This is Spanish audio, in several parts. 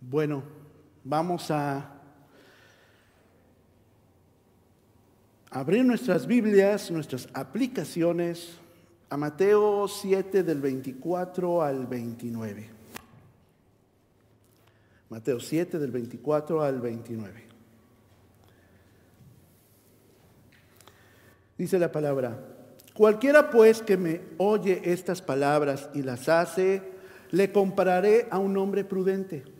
Bueno, vamos a abrir nuestras Biblias, nuestras aplicaciones a Mateo 7 del 24 al 29. Mateo 7 del 24 al 29. Dice la palabra, cualquiera pues que me oye estas palabras y las hace, le compararé a un hombre prudente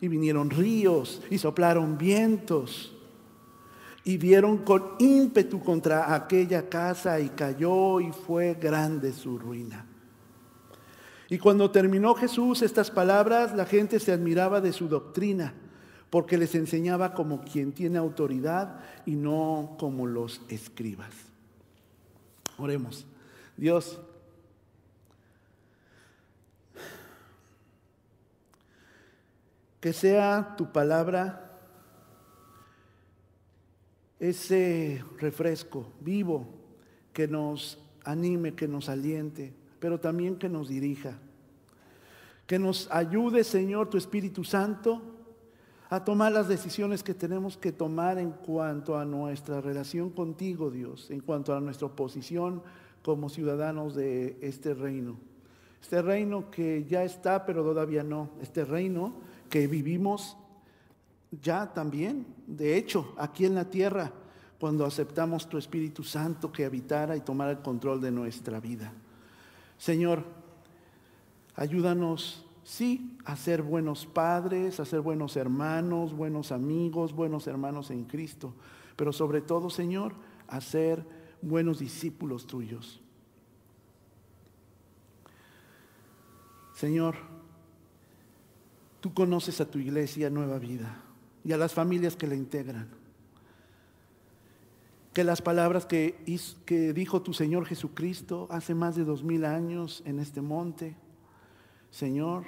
y vinieron ríos y soplaron vientos y vieron con ímpetu contra aquella casa y cayó y fue grande su ruina. Y cuando terminó Jesús estas palabras, la gente se admiraba de su doctrina, porque les enseñaba como quien tiene autoridad y no como los escribas. Oremos. Dios, Que sea tu palabra ese refresco vivo que nos anime, que nos aliente, pero también que nos dirija. Que nos ayude, Señor, tu Espíritu Santo, a tomar las decisiones que tenemos que tomar en cuanto a nuestra relación contigo, Dios, en cuanto a nuestra posición como ciudadanos de este reino. Este reino que ya está, pero todavía no. Este reino que vivimos ya también, de hecho, aquí en la tierra, cuando aceptamos tu Espíritu Santo que habitara y tomara el control de nuestra vida. Señor, ayúdanos, sí, a ser buenos padres, a ser buenos hermanos, buenos amigos, buenos hermanos en Cristo, pero sobre todo, Señor, a ser buenos discípulos tuyos. Señor, Tú conoces a tu iglesia Nueva Vida y a las familias que la integran. Que las palabras que, que dijo tu Señor Jesucristo hace más de dos mil años en este monte, Señor,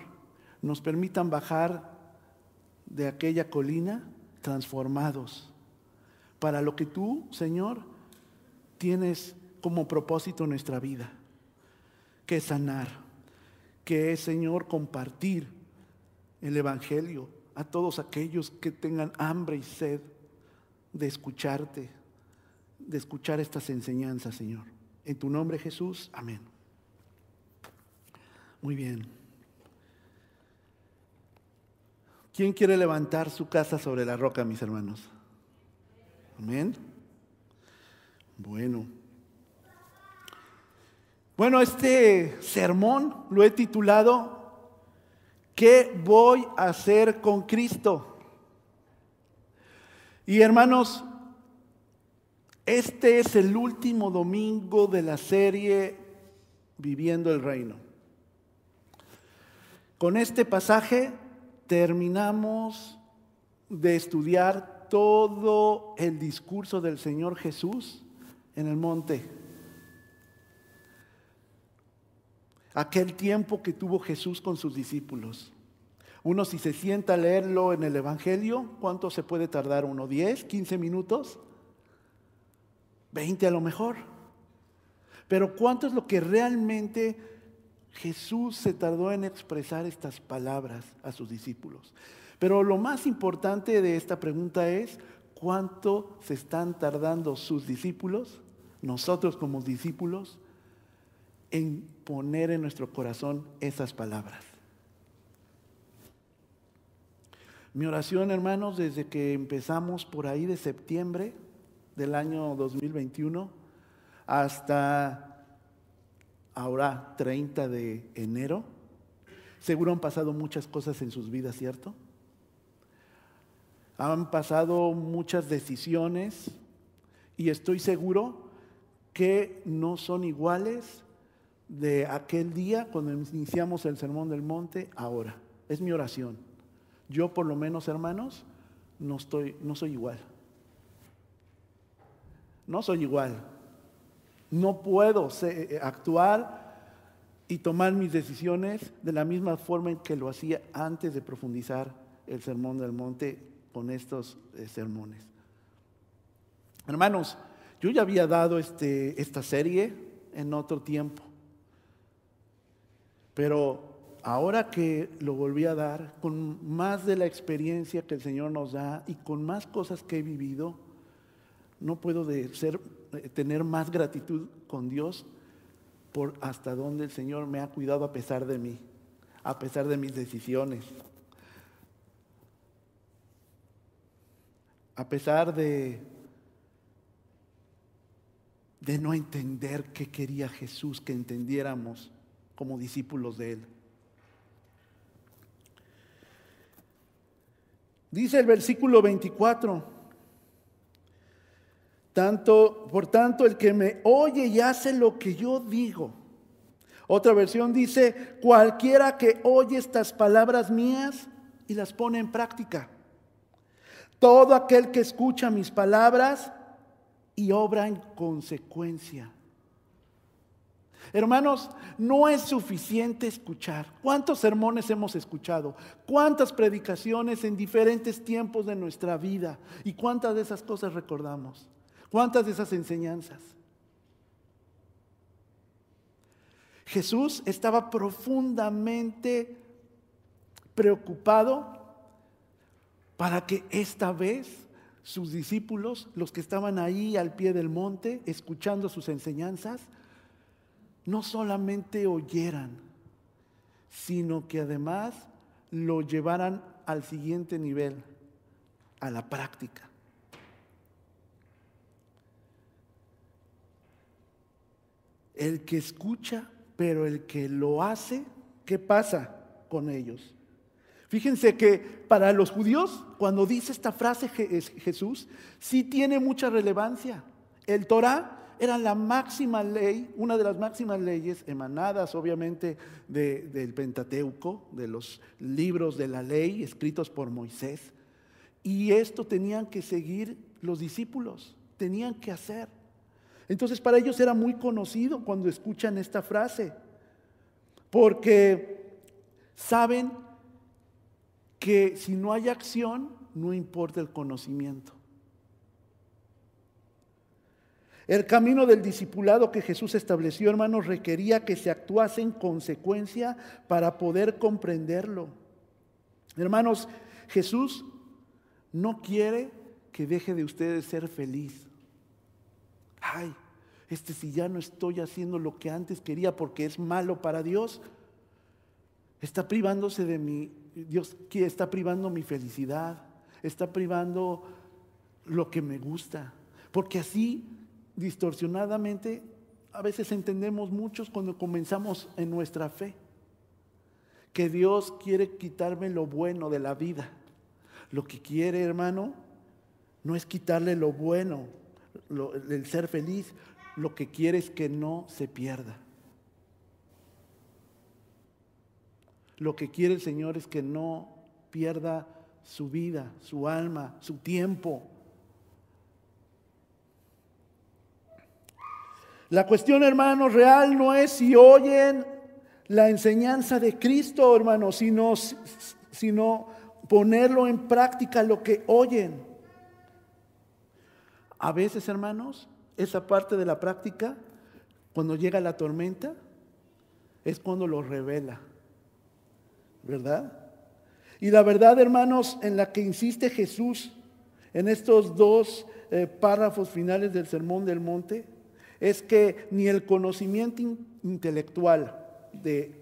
nos permitan bajar de aquella colina transformados para lo que tú, Señor, tienes como propósito nuestra vida, que es sanar, que es, Señor, compartir el Evangelio a todos aquellos que tengan hambre y sed de escucharte, de escuchar estas enseñanzas, Señor. En tu nombre, Jesús. Amén. Muy bien. ¿Quién quiere levantar su casa sobre la roca, mis hermanos? Amén. Bueno. Bueno, este sermón lo he titulado ¿Qué voy a hacer con Cristo? Y hermanos, este es el último domingo de la serie Viviendo el Reino. Con este pasaje terminamos de estudiar todo el discurso del Señor Jesús en el monte. Aquel tiempo que tuvo Jesús con sus discípulos. Uno si se sienta a leerlo en el Evangelio, ¿cuánto se puede tardar uno? ¿10, 15 minutos? ¿20 a lo mejor? Pero ¿cuánto es lo que realmente Jesús se tardó en expresar estas palabras a sus discípulos? Pero lo más importante de esta pregunta es, ¿cuánto se están tardando sus discípulos, nosotros como discípulos, en poner en nuestro corazón esas palabras. Mi oración, hermanos, desde que empezamos por ahí de septiembre del año 2021 hasta ahora 30 de enero, seguro han pasado muchas cosas en sus vidas, ¿cierto? Han pasado muchas decisiones y estoy seguro que no son iguales de aquel día cuando iniciamos el Sermón del Monte ahora. Es mi oración. Yo por lo menos, hermanos, no, estoy, no soy igual. no soy igual. No puedo eh, actuar y tomar mis decisiones de la misma forma en que lo hacía antes de profundizar el sermón del monte con estos eh, sermones. Hermanos, yo ya había dado este, esta serie en otro tiempo, pero ahora que lo volví a dar, con más de la experiencia que el Señor nos da y con más cosas que he vivido, no puedo de ser, eh, tener más gratitud con Dios por hasta dónde el Señor me ha cuidado a pesar de mí, a pesar de mis decisiones, a pesar de, de no entender qué quería Jesús que entendiéramos como discípulos de Él. Dice el versículo 24, tanto, por tanto, el que me oye y hace lo que yo digo. Otra versión dice, cualquiera que oye estas palabras mías y las pone en práctica. Todo aquel que escucha mis palabras y obra en consecuencia. Hermanos, no es suficiente escuchar. ¿Cuántos sermones hemos escuchado? ¿Cuántas predicaciones en diferentes tiempos de nuestra vida? ¿Y cuántas de esas cosas recordamos? ¿Cuántas de esas enseñanzas? Jesús estaba profundamente preocupado para que esta vez sus discípulos, los que estaban ahí al pie del monte, escuchando sus enseñanzas, no solamente oyeran, sino que además lo llevaran al siguiente nivel, a la práctica. El que escucha, pero el que lo hace, ¿qué pasa con ellos? Fíjense que para los judíos, cuando dice esta frase Jesús, sí tiene mucha relevancia. El Torah era la máxima ley, una de las máximas leyes emanadas obviamente del Pentateuco, de los libros de la ley escritos por Moisés. Y esto tenían que seguir los discípulos, tenían que hacer. Entonces para ellos era muy conocido cuando escuchan esta frase, porque saben que si no hay acción, no importa el conocimiento. El camino del discipulado que Jesús estableció, hermanos, requería que se actuase en consecuencia para poder comprenderlo. Hermanos, Jesús no quiere que deje de ustedes ser feliz. Ay, este si ya no estoy haciendo lo que antes quería porque es malo para Dios, está privándose de mi, Dios está privando mi felicidad, está privando lo que me gusta, porque así distorsionadamente, a veces entendemos muchos cuando comenzamos en nuestra fe, que Dios quiere quitarme lo bueno de la vida. Lo que quiere, hermano, no es quitarle lo bueno, el ser feliz, lo que quiere es que no se pierda. Lo que quiere el Señor es que no pierda su vida, su alma, su tiempo, La cuestión, hermanos, real no es si oyen la enseñanza de Cristo, hermanos, sino, sino ponerlo en práctica lo que oyen. A veces, hermanos, esa parte de la práctica, cuando llega la tormenta, es cuando lo revela. ¿Verdad? Y la verdad, hermanos, en la que insiste Jesús en estos dos eh, párrafos finales del Sermón del Monte, es que ni el conocimiento intelectual de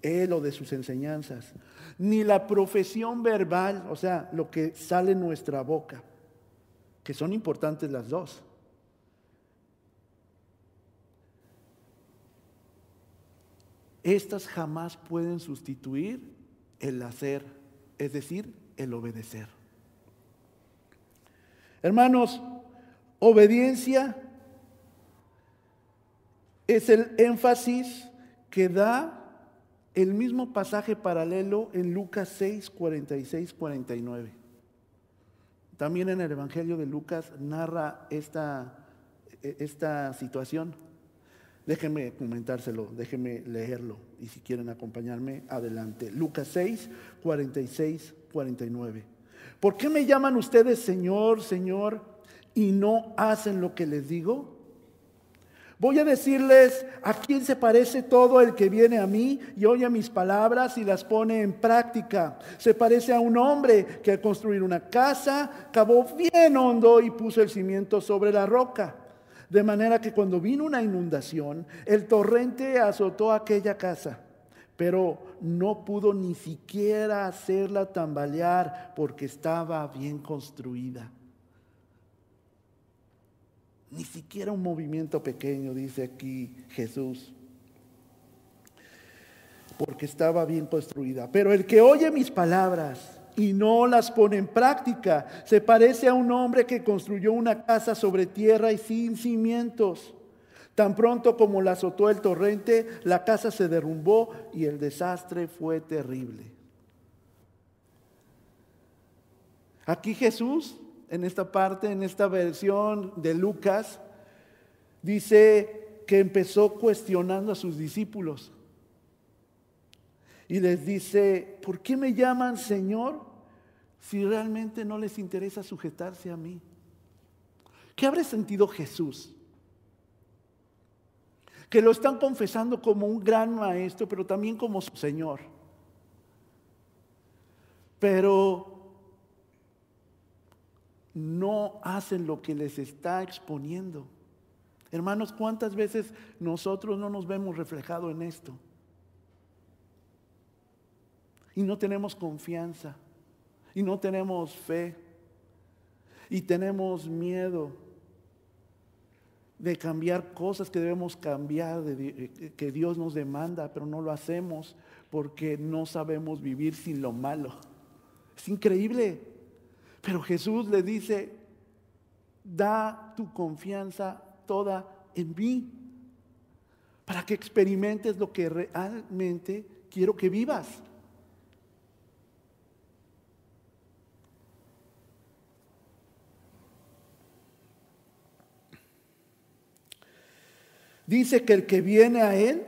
él o de sus enseñanzas, ni la profesión verbal, o sea, lo que sale en nuestra boca, que son importantes las dos. Estas jamás pueden sustituir el hacer, es decir, el obedecer. Hermanos, obediencia es el énfasis que da el mismo pasaje paralelo en Lucas 6, 46, 49. También en el Evangelio de Lucas narra esta e, esta situación? Déjenme comentárselo, déjenme leerlo y si quieren acompañarme, adelante. Lucas 6, 46, 49. ¿Por qué me llaman ustedes Señor, Señor y no hacen lo que les digo? Voy a decirles a quién se parece todo el que viene a mí y oye mis palabras y las pone en práctica. Se parece a un hombre que al construir una casa cavó bien hondo y puso el cimiento sobre la roca. De manera que cuando vino una inundación, el torrente azotó aquella casa, pero no pudo ni siquiera hacerla tambalear porque estaba bien construida. Ni siquiera un movimiento pequeño, dice aquí Jesús, porque estaba bien construida. Pero el que oye mis palabras y no las pone en práctica. Se parece a un hombre que construyó una casa sobre tierra y sin cimientos. Tan pronto como la azotó el torrente, la casa se derrumbó y el desastre fue terrible. Aquí Jesús, en esta parte, en esta versión de Lucas, dice que empezó cuestionando a sus discípulos y les dice, ¿por qué me llaman Señor si realmente no les interesa sujetarse a mí? ¿Qué habrá sentido Jesús? Que lo están confesando como un gran maestro, pero también como su Señor. Pero no hacen lo que les está exponiendo. Hermanos, ¿cuántas veces nosotros no nos vemos reflejados en esto? Y no tenemos confianza. Y no tenemos fe. Y tenemos miedo de cambiar cosas que debemos cambiar, de, que Dios nos demanda, pero no lo hacemos porque no sabemos vivir sin lo malo. Es increíble. Pero Jesús le dice, da tu confianza toda en mí, para que experimentes lo que realmente quiero que vivas. Dice que el que viene a Él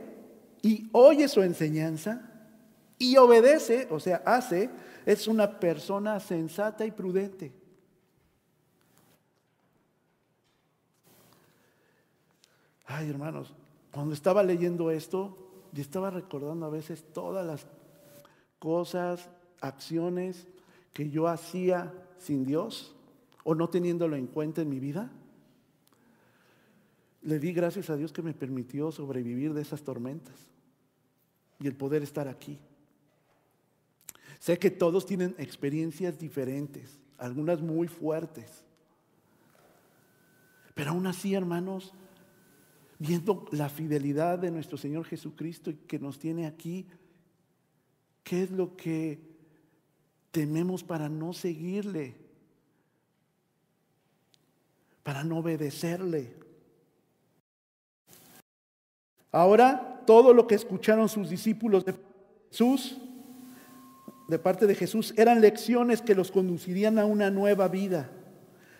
y oye su enseñanza y obedece, o sea, hace, es una persona sensata y prudente. Ay, hermanos, cuando estaba leyendo esto, yo estaba recordando a veces todas las cosas, acciones que yo hacía sin Dios o no teniéndolo en cuenta en mi vida. Le di gracias a Dios que me permitió sobrevivir de esas tormentas y el poder estar aquí. Sé que todos tienen experiencias diferentes, algunas muy fuertes. Pero aún así, hermanos, viendo la fidelidad de nuestro Señor Jesucristo y que nos tiene aquí, ¿qué es lo que tememos para no seguirle? Para no obedecerle. Ahora, todo lo que escucharon sus discípulos de Jesús, de parte de Jesús, eran lecciones que los conducirían a una nueva vida.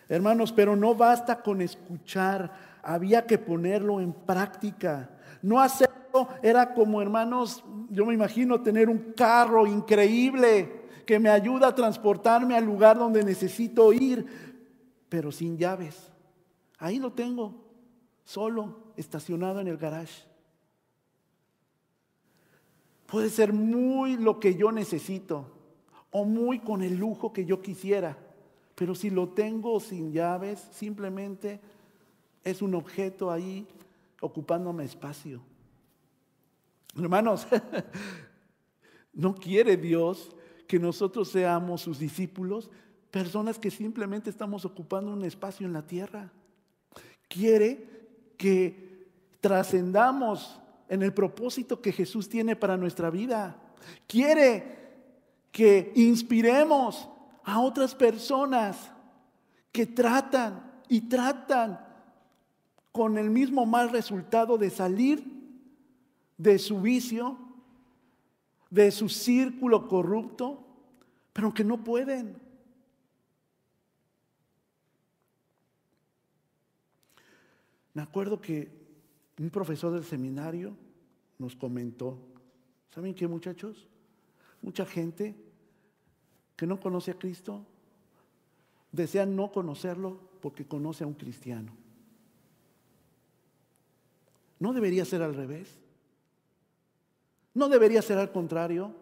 Hermanos, pero no basta con escuchar, había que ponerlo en práctica. No hacerlo era como, hermanos, yo me imagino tener un carro increíble que me ayuda a transportarme al lugar donde necesito ir, pero sin llaves. Ahí lo tengo, solo, estacionado en el garage. Puede ser muy lo que yo necesito o muy con el lujo que yo quisiera, pero si lo tengo sin llaves, simplemente es un objeto ahí ocupándome espacio. Hermanos, no quiere Dios que nosotros seamos sus discípulos, personas que simplemente estamos ocupando un espacio en la tierra. Quiere que trascendamos en el propósito que Jesús tiene para nuestra vida. Quiere que inspiremos a otras personas que tratan y tratan con el mismo mal resultado de salir de su vicio, de su círculo corrupto, pero que no pueden. Me acuerdo que un profesor del seminario nos comentó, ¿saben qué muchachos? Mucha gente que no conoce a Cristo desea no conocerlo porque conoce a un cristiano. ¿No debería ser al revés? ¿No debería ser al contrario?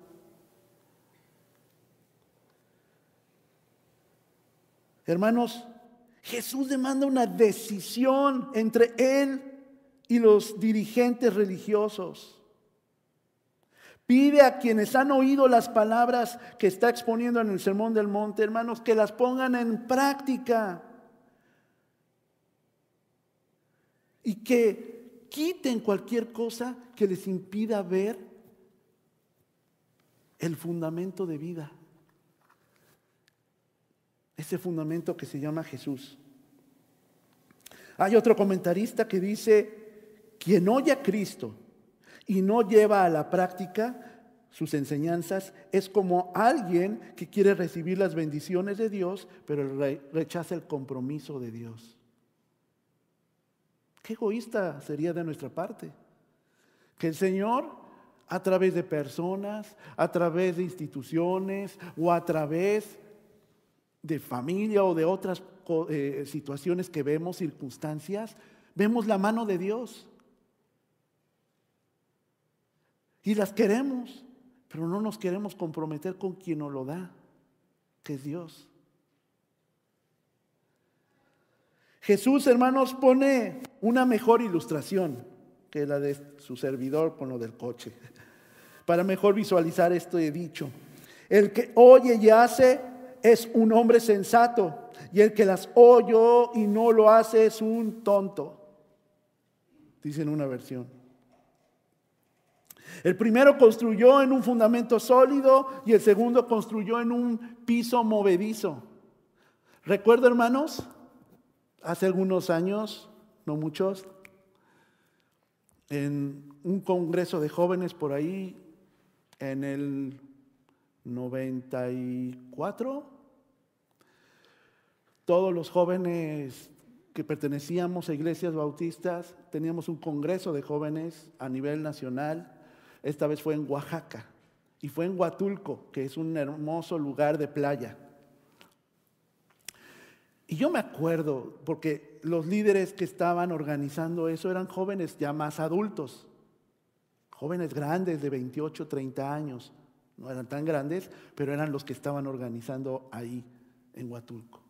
Hermanos, Jesús demanda una decisión entre Él y los dirigentes religiosos. Pide a quienes han oído las palabras que está exponiendo en el Sermón del Monte, hermanos, que las pongan en práctica. Y que quiten cualquier cosa que les impida ver el fundamento de vida. Ese fundamento que se llama Jesús. Hay otro comentarista que dice, quien oye a Cristo y no lleva a la práctica sus enseñanzas, es como alguien que quiere recibir las bendiciones de Dios, pero rechaza el compromiso de Dios. Qué egoísta sería de nuestra parte. Que el Señor, a través de personas, a través de instituciones o a través de familia o de otras eh, situaciones que vemos, circunstancias, vemos la mano de Dios. Y las queremos, pero no nos queremos comprometer con quien nos lo da, que es Dios. Jesús, hermanos, pone una mejor ilustración que la de su servidor con lo del coche, para mejor visualizar esto he dicho. El que oye y hace es un hombre sensato, y el que las oye y no lo hace es un tonto, dice en una versión. El primero construyó en un fundamento sólido y el segundo construyó en un piso movedizo. Recuerdo, hermanos, hace algunos años, no muchos, en un congreso de jóvenes por ahí, en el 94, todos los jóvenes que pertenecíamos a iglesias bautistas teníamos un congreso de jóvenes a nivel nacional. Esta vez fue en Oaxaca y fue en Huatulco, que es un hermoso lugar de playa. Y yo me acuerdo, porque los líderes que estaban organizando eso eran jóvenes ya más adultos, jóvenes grandes de 28, 30 años. No eran tan grandes, pero eran los que estaban organizando ahí en Huatulco.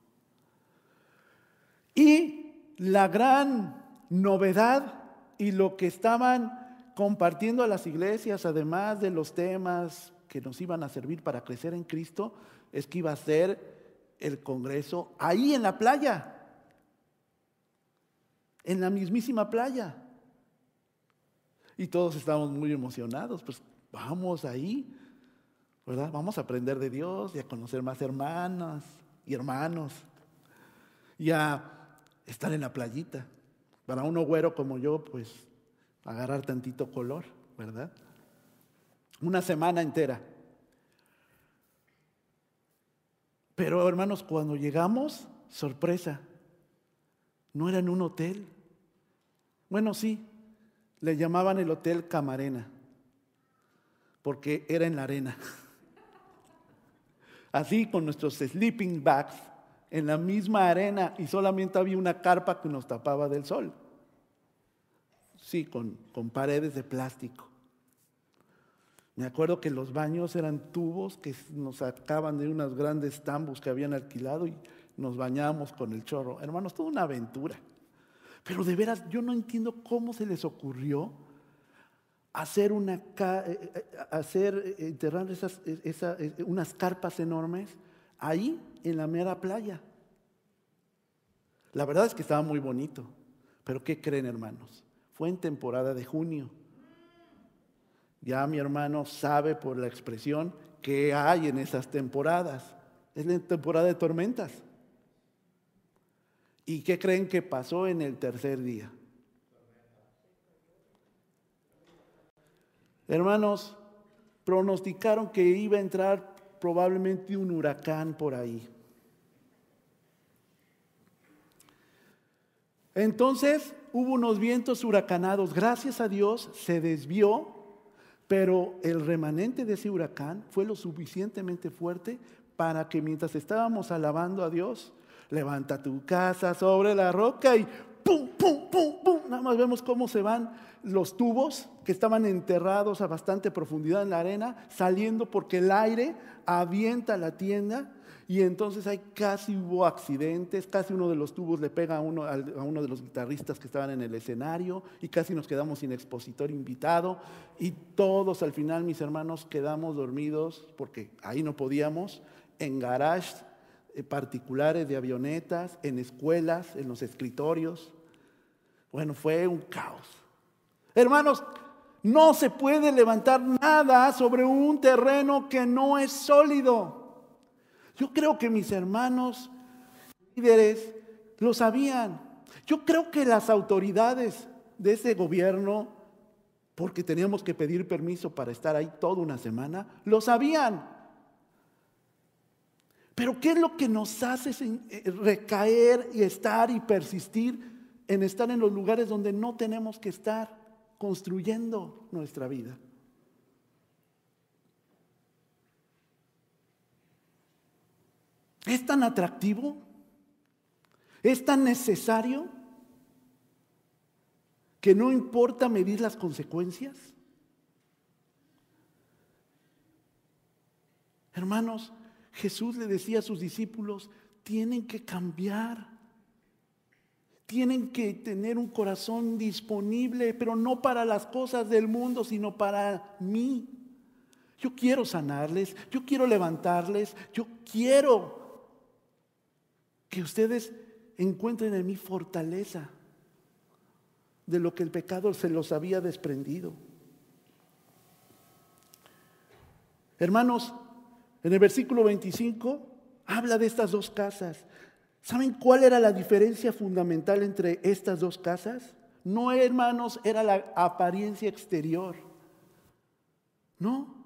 Y la gran novedad y lo que estaban compartiendo a las iglesias, además de los temas que nos iban a servir para crecer en Cristo, es que iba a ser el Congreso ahí en la playa, en la mismísima playa. Y todos estamos muy emocionados, pues vamos ahí, ¿verdad? Vamos a aprender de Dios y a conocer más hermanas y hermanos y a estar en la playita. Para uno güero como yo, pues agarrar tantito color, ¿verdad? Una semana entera. Pero hermanos, cuando llegamos, sorpresa, no era en un hotel. Bueno, sí, le llamaban el Hotel Camarena, porque era en la arena. Así con nuestros sleeping bags en la misma arena y solamente había una carpa que nos tapaba del sol. Sí, con, con paredes de plástico. Me acuerdo que los baños eran tubos que nos sacaban de unos grandes tambos que habían alquilado y nos bañábamos con el chorro. Hermanos, toda una aventura. Pero de veras, yo no entiendo cómo se les ocurrió hacer una eh, eh, hacer eh, enterrar esas, unas carpas enormes ahí en la mera playa. La verdad es que estaba muy bonito. Pero ¿qué creen, hermanos? Fue en temporada de junio. Ya mi hermano sabe por la expresión que hay en esas temporadas. Es la temporada de tormentas. ¿Y qué creen que pasó en el tercer día? Hermanos, pronosticaron que iba a entrar probablemente un huracán por ahí. Entonces hubo unos vientos huracanados. Gracias a Dios se desvió, pero el remanente de ese huracán fue lo suficientemente fuerte para que mientras estábamos alabando a Dios, levanta tu casa sobre la roca y pum, pum, pum, pum. Nada más vemos cómo se van los tubos que estaban enterrados a bastante profundidad en la arena, saliendo porque el aire avienta la tienda y entonces hay casi hubo accidentes, casi uno de los tubos le pega a uno, a uno de los guitarristas que estaban en el escenario y casi nos quedamos sin expositor invitado y todos al final, mis hermanos, quedamos dormidos porque ahí no podíamos, en garages eh, particulares de avionetas, en escuelas, en los escritorios. Bueno, fue un caos. Hermanos, no se puede levantar nada sobre un terreno que no es sólido. Yo creo que mis hermanos líderes lo sabían. Yo creo que las autoridades de ese gobierno, porque teníamos que pedir permiso para estar ahí toda una semana, lo sabían. Pero ¿qué es lo que nos hace eh, recaer y estar y persistir en estar en los lugares donde no tenemos que estar construyendo nuestra vida? ¿Es tan atractivo? ¿Es tan necesario que no importa medir las consecuencias? Hermanos, Jesús le decía a sus discípulos, tienen que cambiar. Tienen que tener un corazón disponible, pero no para las cosas del mundo, sino para mí. Yo quiero sanarles, yo quiero levantarles, yo quiero que ustedes encuentren en mí fortaleza de lo que el pecado se los había desprendido. Hermanos, en el versículo 25 habla de estas dos casas. ¿Saben cuál era la diferencia fundamental entre estas dos casas? No, hermanos, era la apariencia exterior. No.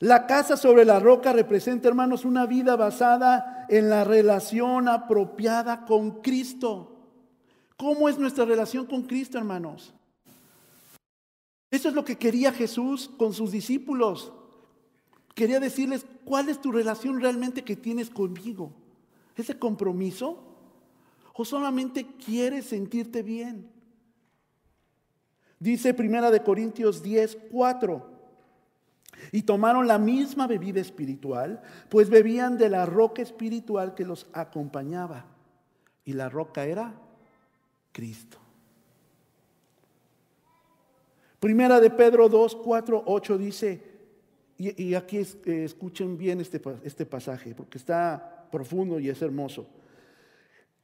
La casa sobre la roca representa, hermanos, una vida basada en la relación apropiada con Cristo. ¿Cómo es nuestra relación con Cristo, hermanos? Eso es lo que quería Jesús con sus discípulos. Quería decirles, ¿cuál es tu relación realmente que tienes conmigo? ¿Ese compromiso? ¿O solamente quieres sentirte bien? Dice Primera de Corintios 10, 4. Y tomaron la misma bebida espiritual, pues bebían de la roca espiritual que los acompañaba. Y la roca era Cristo. Primera de Pedro 2, 4, 8 dice, y, aquí eh, escuchen bien este, este pasaje, porque está profundo y es hermoso.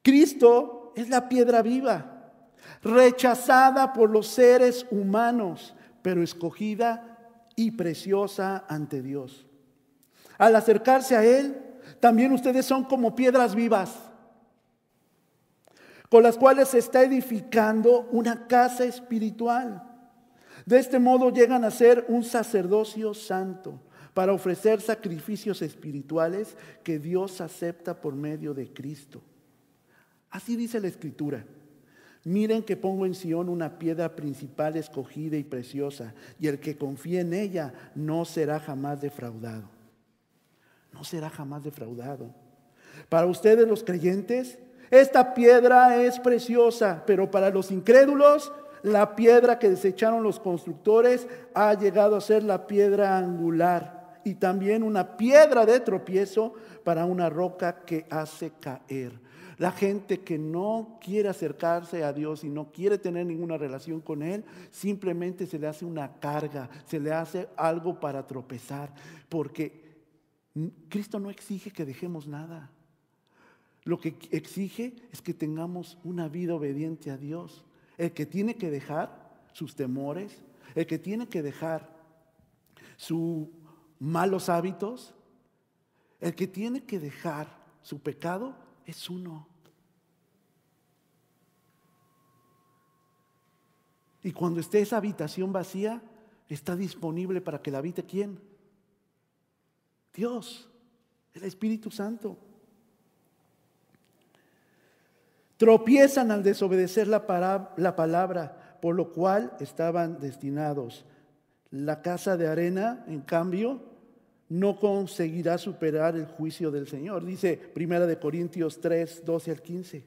Cristo es la piedra viva, rechazada por los seres humanos, pero escogida y preciosa ante Dios. Al acercarse a Él, también ustedes son como piedras vivas, con las cuales se está edificando una casa espiritual. De este modo llegan a ser un sacerdocio santo para ofrecer sacrificios espirituales que Dios acepta por medio de Cristo. Así dice la Escritura. Miren que pongo en Sión una piedra principal escogida y preciosa, y el que confíe en ella no será jamás defraudado. No será jamás defraudado. Para ustedes los creyentes, esta piedra es preciosa, pero para los incrédulos, la piedra que desecharon los constructores ha llegado a ser la piedra angular y también una piedra de tropiezo para una roca que hace caer. La gente que no quiere acercarse a Dios y no quiere tener ninguna relación con Él, simplemente se le hace una carga, se le hace algo para tropezar, porque Cristo no exige que dejemos nada. Lo que exige es que tengamos una vida obediente a Dios. El que tiene que dejar sus temores, el que tiene que dejar sus malos hábitos, el que tiene que dejar su pecado, es uno. Y cuando esté esa habitación vacía, está disponible para que la habite quién? Dios, el Espíritu Santo. Tropiezan al desobedecer la, palabra, por lo cual estaban destinados. La casa de arena, en cambio, no conseguirá superar el juicio del Señor. Dice Primera de Corintios 3, 12 al 15.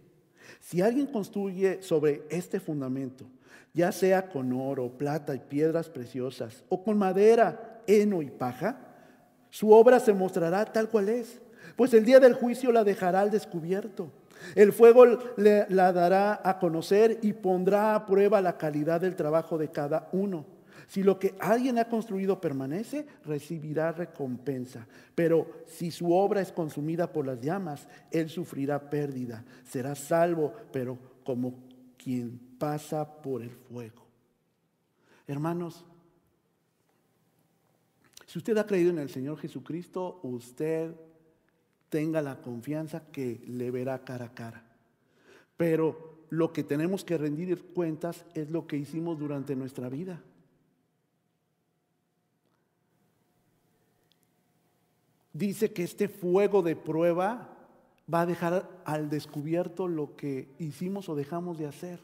Si alguien construye sobre este fundamento, ya sea con oro, plata y piedras preciosas, o con madera, heno y paja, su obra se mostrará tal cual es, pues el día del juicio la dejará al descubierto. El fuego la dará a conocer y pondrá a prueba la calidad del trabajo de cada uno. Si lo que alguien ha construido permanece, recibirá recompensa. Pero si su obra es consumida por las llamas, él sufrirá pérdida. Será salvo, pero como quien pasa por el fuego. Hermanos, si usted ha creído en el Señor Jesucristo, usted tenga la confianza que le verá cara a cara. Pero lo que tenemos que rendir cuentas es lo que hicimos durante nuestra vida. Dice que este fuego de prueba va a dejar al descubierto lo que hicimos o dejamos de hacer.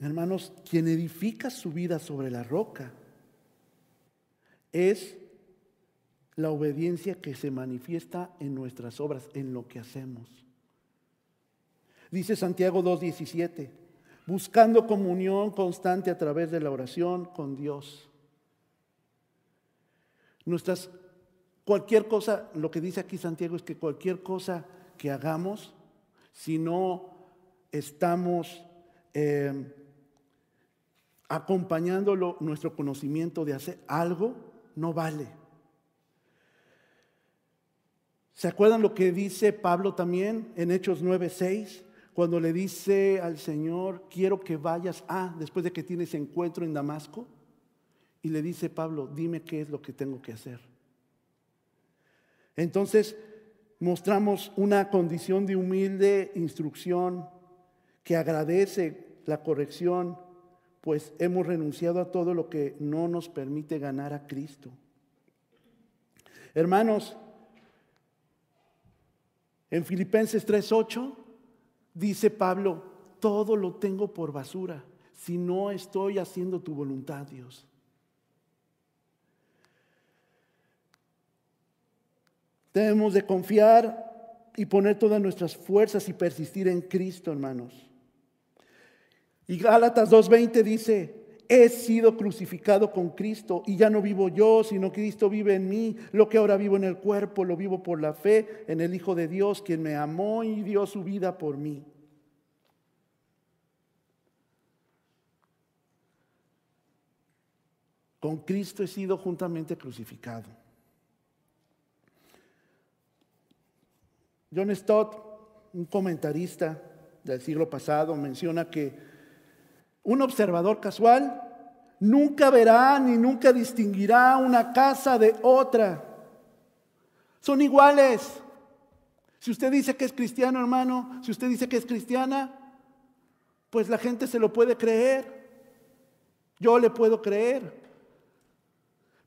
Hermanos, quien edifica su vida sobre la roca es la obediencia que se manifiesta en nuestras obras, en lo que hacemos. Dice Santiago 2.17, buscando comunión constante a través de la oración con Dios. Nuestras, cualquier cosa, lo que dice aquí Santiago es que cualquier cosa que hagamos, si no estamos eh, acompañándolo nuestro conocimiento de hacer algo, no vale. ¿Se acuerdan lo que dice Pablo también en Hechos 9:6? Cuando le dice al Señor, quiero que vayas, ah, después de que tienes encuentro en Damasco, y le dice Pablo, dime qué es lo que tengo que hacer. Entonces mostramos una condición de humilde instrucción que agradece la corrección, pues hemos renunciado a todo lo que no nos permite ganar a Cristo. Hermanos, en Filipenses 3:8 Dice Pablo, todo lo tengo por basura si no estoy haciendo tu voluntad, Dios. Debemos de confiar y poner todas nuestras fuerzas y persistir en Cristo, hermanos. Y Gálatas 2.20 dice, he sido crucificado con Cristo y ya no vivo yo, sino Cristo vive en mí. Lo que ahora vivo en el cuerpo, lo vivo por la fe en el Hijo de Dios, quien me amó y dio su vida por mí. Con Cristo he sido juntamente crucificado. John Stott, un comentarista del siglo pasado, menciona que un observador casual nunca verá ni nunca distinguirá una casa de otra. Son iguales. Si usted dice que es cristiano, hermano, si usted dice que es cristiana, pues la gente se lo puede creer. Yo le puedo creer.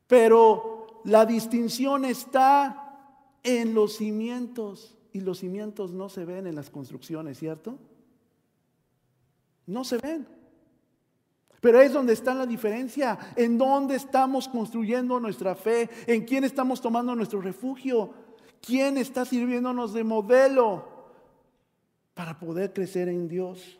Pero la distinción está en los cimientos y los cimientos no se ven en las construcciones, ¿cierto? No se ven. Pero es donde está la diferencia, en dónde estamos construyendo nuestra fe, en quién estamos tomando nuestro refugio, quién está sirviéndonos de modelo para poder crecer en Dios.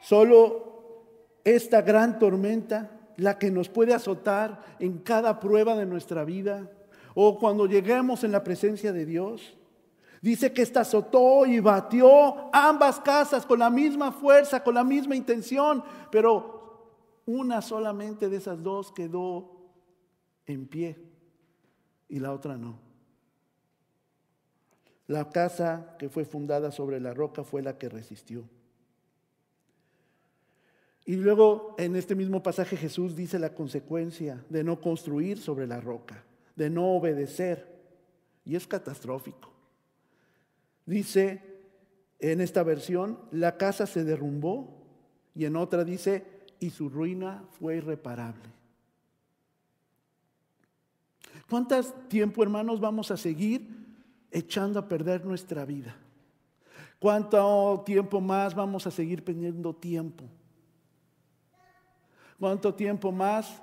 Solo esta gran tormenta, la que nos puede azotar en cada prueba de nuestra vida, o cuando lleguemos en la presencia de Dios, Dice que esta azotó y batió ambas casas con la misma fuerza, con la misma intención, pero una solamente de esas dos quedó en pie y la otra no. La casa que fue fundada sobre la roca fue la que resistió. Y luego en este mismo pasaje Jesús dice la consecuencia de no construir sobre la roca, de no obedecer. Y es catastrófico. Dice en esta versión, la casa se derrumbó y en otra dice, y su ruina fue irreparable. ¿Cuánto tiempo, hermanos, vamos a seguir echando a perder nuestra vida? ¿Cuánto tiempo más vamos a seguir perdiendo tiempo? ¿Cuánto tiempo más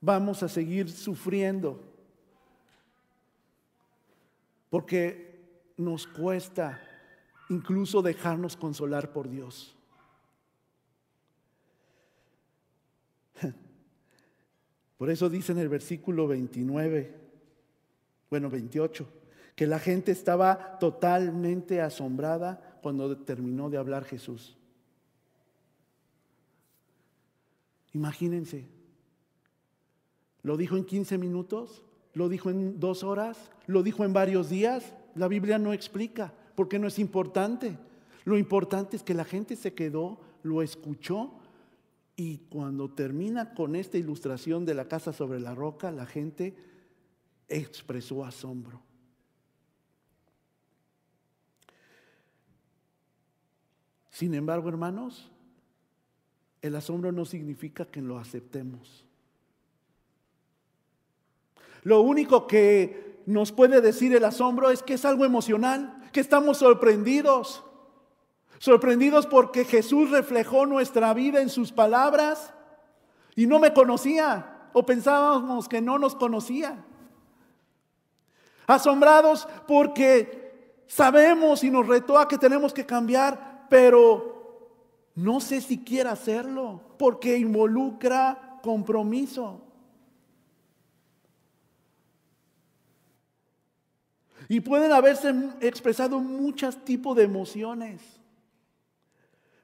vamos a seguir sufriendo? Porque nos cuesta incluso dejarnos consolar por Dios. Por eso dice en el versículo 29, bueno, 28, que la gente estaba totalmente asombrada cuando terminó de hablar Jesús. Imagínense, lo dijo en 15 minutos, lo dijo en dos horas, lo dijo en varios días. La Biblia no explica porque no es importante. Lo importante es que la gente se quedó, lo escuchó y cuando termina con esta ilustración de la casa sobre la roca, la gente expresó asombro. Sin embargo, hermanos, el asombro no significa que lo aceptemos. Lo único que nos puede decir el asombro es que es algo emocional, que estamos sorprendidos. Sorprendidos porque Jesús reflejó nuestra vida en sus palabras y no me conocía o pensábamos que no nos conocía. Asombrados porque sabemos y nos retó a que tenemos que cambiar, pero no sé si quiera hacerlo porque involucra compromiso. Y pueden haberse expresado muchos tipos de emociones.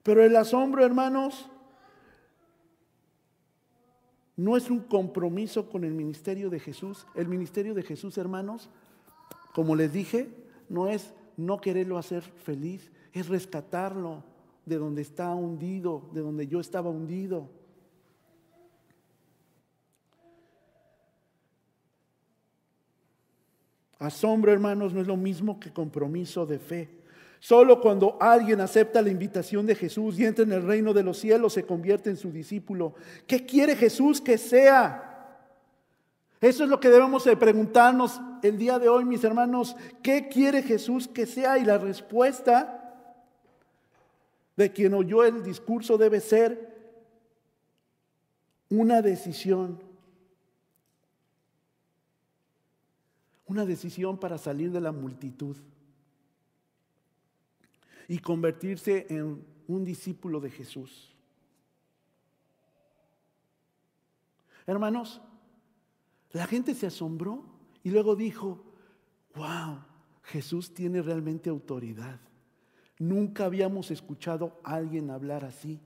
Pero el asombro, hermanos, no es un compromiso con el ministerio de Jesús. El ministerio de Jesús, hermanos, como les dije, no es no quererlo hacer feliz, es rescatarlo de donde está hundido, de donde yo estaba hundido. Asombro, hermanos, no es lo mismo que compromiso de fe. Solo cuando alguien acepta la invitación de Jesús y entra en el reino de los cielos se convierte en su discípulo. ¿Qué quiere Jesús que sea? Eso es lo que debemos de preguntarnos el día de hoy, mis hermanos. ¿Qué quiere Jesús que sea? Y la respuesta de quien oyó el discurso debe ser una decisión. Una decisión para salir de la multitud y convertirse en un discípulo de Jesús. Hermanos, la gente se asombró y luego dijo, wow, Jesús tiene realmente autoridad. Nunca habíamos escuchado a alguien hablar así.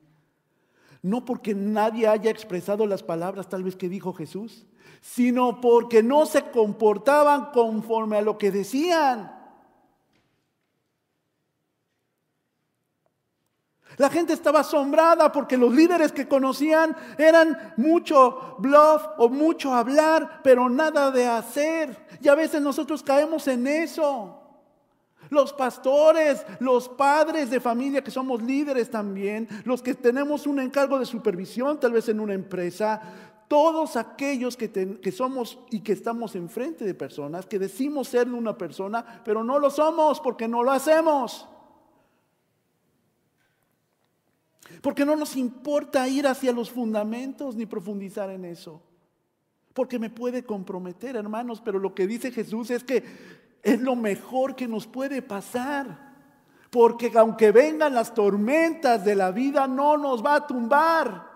No porque nadie haya expresado las palabras tal vez que dijo Jesús, sino porque no se comportaban conforme a lo que decían. La gente estaba asombrada porque los líderes que conocían eran mucho bluff o mucho hablar, pero nada de hacer. Y a veces nosotros caemos en eso. Los pastores, los padres de familia que somos líderes también, los que tenemos un encargo de supervisión tal vez en una empresa, todos aquellos que, somos y que estamos enfrente de personas, que decimos ser una persona, pero no lo somos porque no lo hacemos. Porque no nos importa ir hacia los fundamentos ni profundizar en eso. Porque me puede comprometer, hermanos, pero lo que dice Jesús es que es lo mejor que nos puede pasar. Porque aunque vengan las tormentas de la vida, no nos va a tumbar.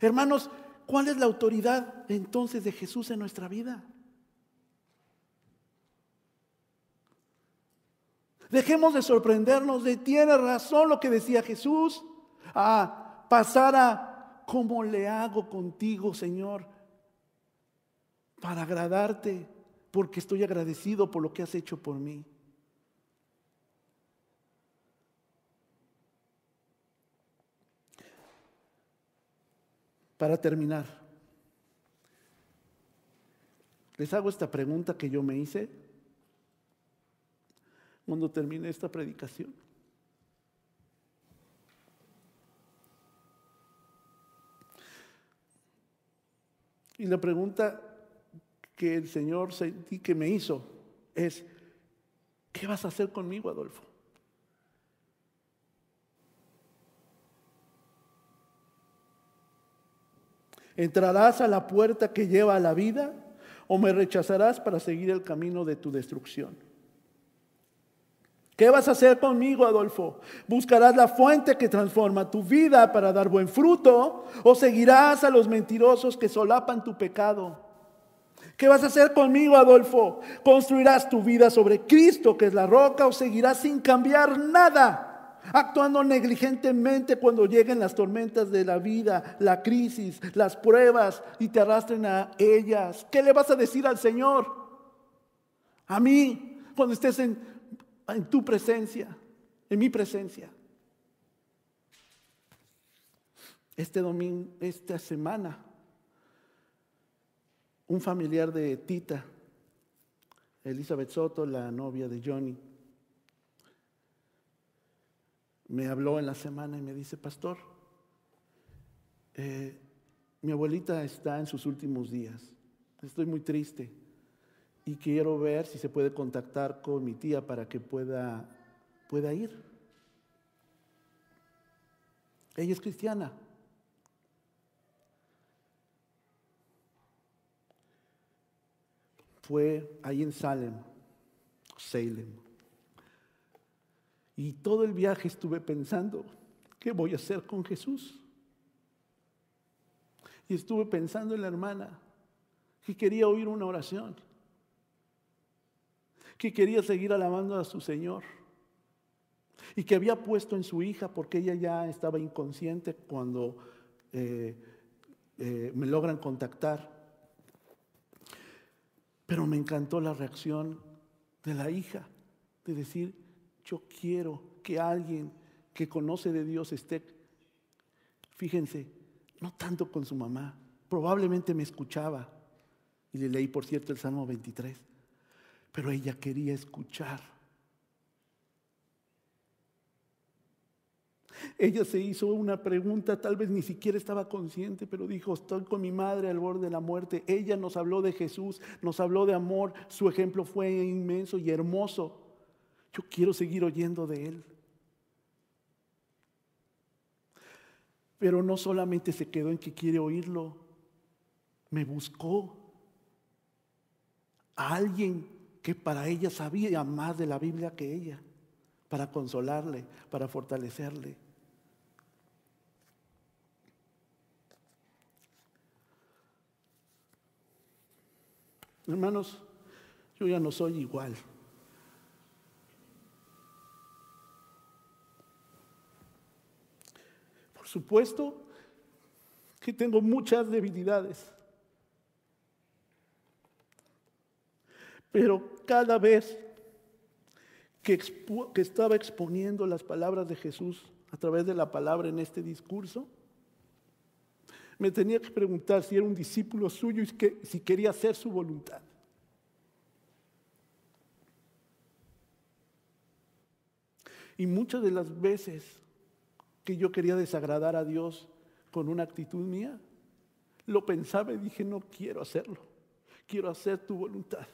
Hermanos, ¿cuál es la autoridad entonces de Jesús en nuestra vida? Dejemos de sorprendernos de, tiene razón lo que decía Jesús, a pasar a, ¿cómo le hago contigo, Señor? Para agradarte, porque estoy agradecido por lo que has hecho por mí. Para terminar, les hago esta pregunta que yo me hice cuando termine esta predicación. Y la pregunta que el Señor sentí que me hizo es, ¿qué vas a hacer conmigo, Adolfo? ¿Entrarás a la puerta que lleva a la vida o me rechazarás para seguir el camino de tu destrucción? ¿Qué vas a hacer conmigo, Adolfo? ¿Buscarás la fuente que transforma tu vida para dar buen fruto o seguirás a los mentirosos que solapan tu pecado? ¿Qué vas a hacer conmigo, Adolfo? ¿Construirás tu vida sobre Cristo, que es la roca, o seguirás sin cambiar nada? actuando negligentemente cuando lleguen las tormentas de la vida, la crisis, las pruebas y te arrastren a ellas. ¿Qué le vas a decir al Señor? A mí, cuando estés en, en tu presencia, en mi presencia. Este domingo, esta semana, un familiar de Tita, Elizabeth Soto, la novia de Johnny, me habló en la semana y me dice, pastor, eh, mi abuelita está en sus últimos días, estoy muy triste y quiero ver si se puede contactar con mi tía para que pueda, pueda ir. Ella es cristiana. Fue ahí en Salem, Salem. Y todo el viaje estuve pensando, ¿qué voy a hacer con Jesús? Y estuve pensando en la hermana que quería oír una oración, que quería seguir alabando a su Señor y que había puesto en su hija porque ella ya estaba inconsciente cuando eh, eh, me logran contactar. Pero me encantó la reacción de la hija, de decir, yo quiero que alguien que conoce de Dios esté, fíjense, no tanto con su mamá, probablemente me escuchaba. Y le leí, por cierto, el Salmo 23. Pero ella quería escuchar. Ella se hizo una pregunta, tal vez ni siquiera estaba consciente, pero dijo, estoy con mi madre al borde de la muerte. Ella nos habló de Jesús, nos habló de amor, su ejemplo fue inmenso y hermoso. Yo quiero seguir oyendo de Él. Pero no solamente se quedó en que quiere oírlo, me buscó a alguien que para ella sabía más de la Biblia que ella, para consolarle, para fortalecerle. Hermanos, yo ya no soy igual. supuesto que tengo muchas debilidades. Pero cada vez que, estaba exponiendo las palabras de Jesús a través de la palabra en este discurso, me tenía que preguntar si era un discípulo suyo y si quería hacer su voluntad. Y muchas de las veces que yo quería desagradar a Dios con una actitud mía, lo pensaba y dije, no quiero hacerlo, quiero hacer tu voluntad.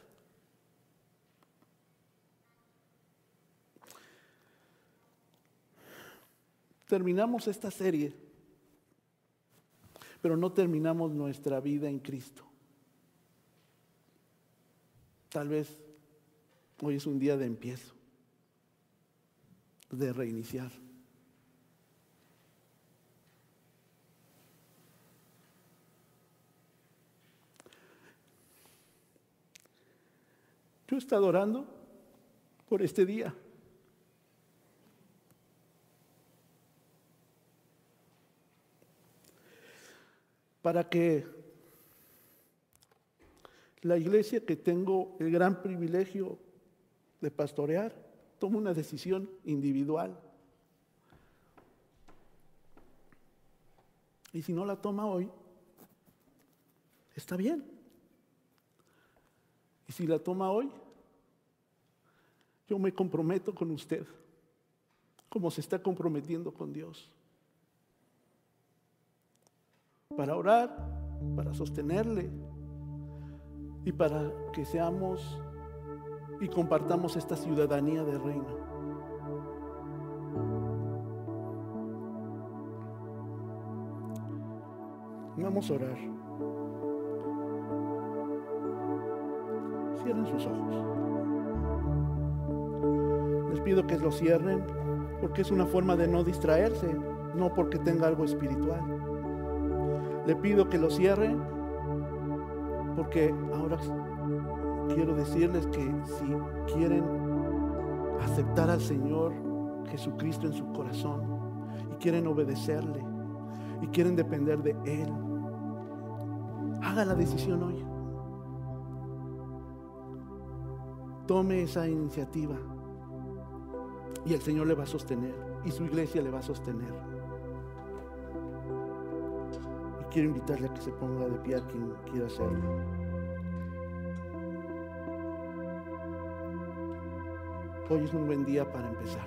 Terminamos esta serie, pero no terminamos nuestra vida en Cristo. Tal vez hoy es un día de empiezo, de reiniciar. Yo he estado orando por este día. Para que la iglesia que tengo el gran privilegio de pastorear tome una decisión individual. Y si no la toma hoy, está bien. Y si la toma hoy, yo me comprometo con usted, como se está comprometiendo con Dios, para orar, para sostenerle y para que seamos y compartamos esta ciudadanía del reino. Vamos a orar. Cierren sus ojos. Les pido que lo cierren porque es una forma de no distraerse, no porque tenga algo espiritual. Le pido que lo cierren porque ahora quiero decirles que si quieren aceptar al Señor Jesucristo en su corazón y quieren obedecerle y quieren depender de Él, haga la decisión hoy. Tome esa iniciativa y el Señor le va a sostener y su iglesia le va a sostener. Quiero invitarle a que se ponga de pie a quien quiera hacerlo. Hoy es un buen día para empezar.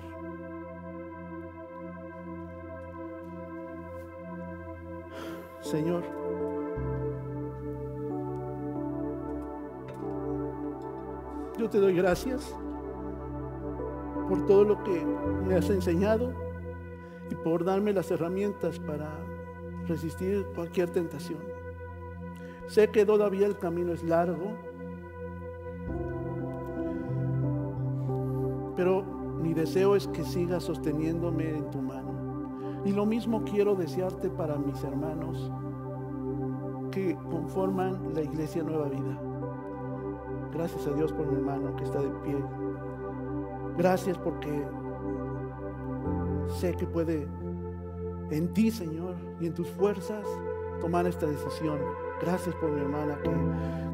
Señor, yo te doy gracias por todo lo que me has enseñado y por darme las herramientas para resistir cualquier tentación. Sé que todavía el camino es largo, pero mi deseo es que sigas sosteniéndome en tu mano. Y lo mismo quiero desearte para mis hermanos que conforman la iglesia Nueva Vida. Gracias a Dios por mi hermano que está de pie. Gracias porque sé que puede en ti, Señor, y en tus fuerzas tomar esta decisión. Gracias por mi hermana que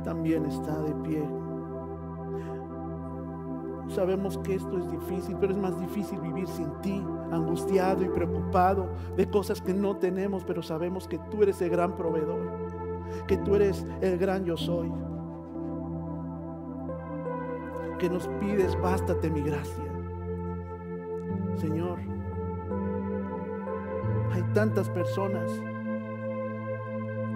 también está de pie. Sabemos que esto es difícil, pero es más difícil vivir sin ti, angustiado y preocupado de cosas que no tenemos, pero sabemos que tú eres el gran proveedor, que tú eres el gran yo soy que nos pides, bástate mi gracia. Señor, hay tantas personas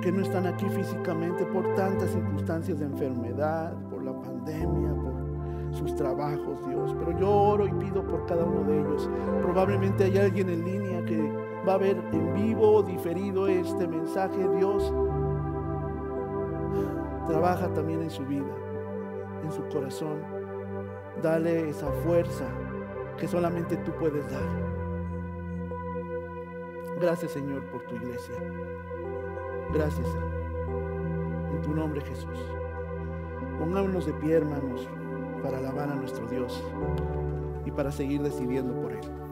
que no están aquí físicamente por tantas circunstancias de enfermedad, por la pandemia, por sus trabajos, Dios. Pero yo oro y pido por cada uno de ellos. Probablemente hay alguien en línea que va a ver en vivo o diferido este mensaje, Dios. Trabaja también en su vida, en su corazón. Dale esa fuerza que solamente tú puedes dar. Gracias Señor por tu iglesia. Gracias. En tu nombre Jesús. Pongámonos de pie hermanos para alabar a nuestro Dios y para seguir decidiendo por Él.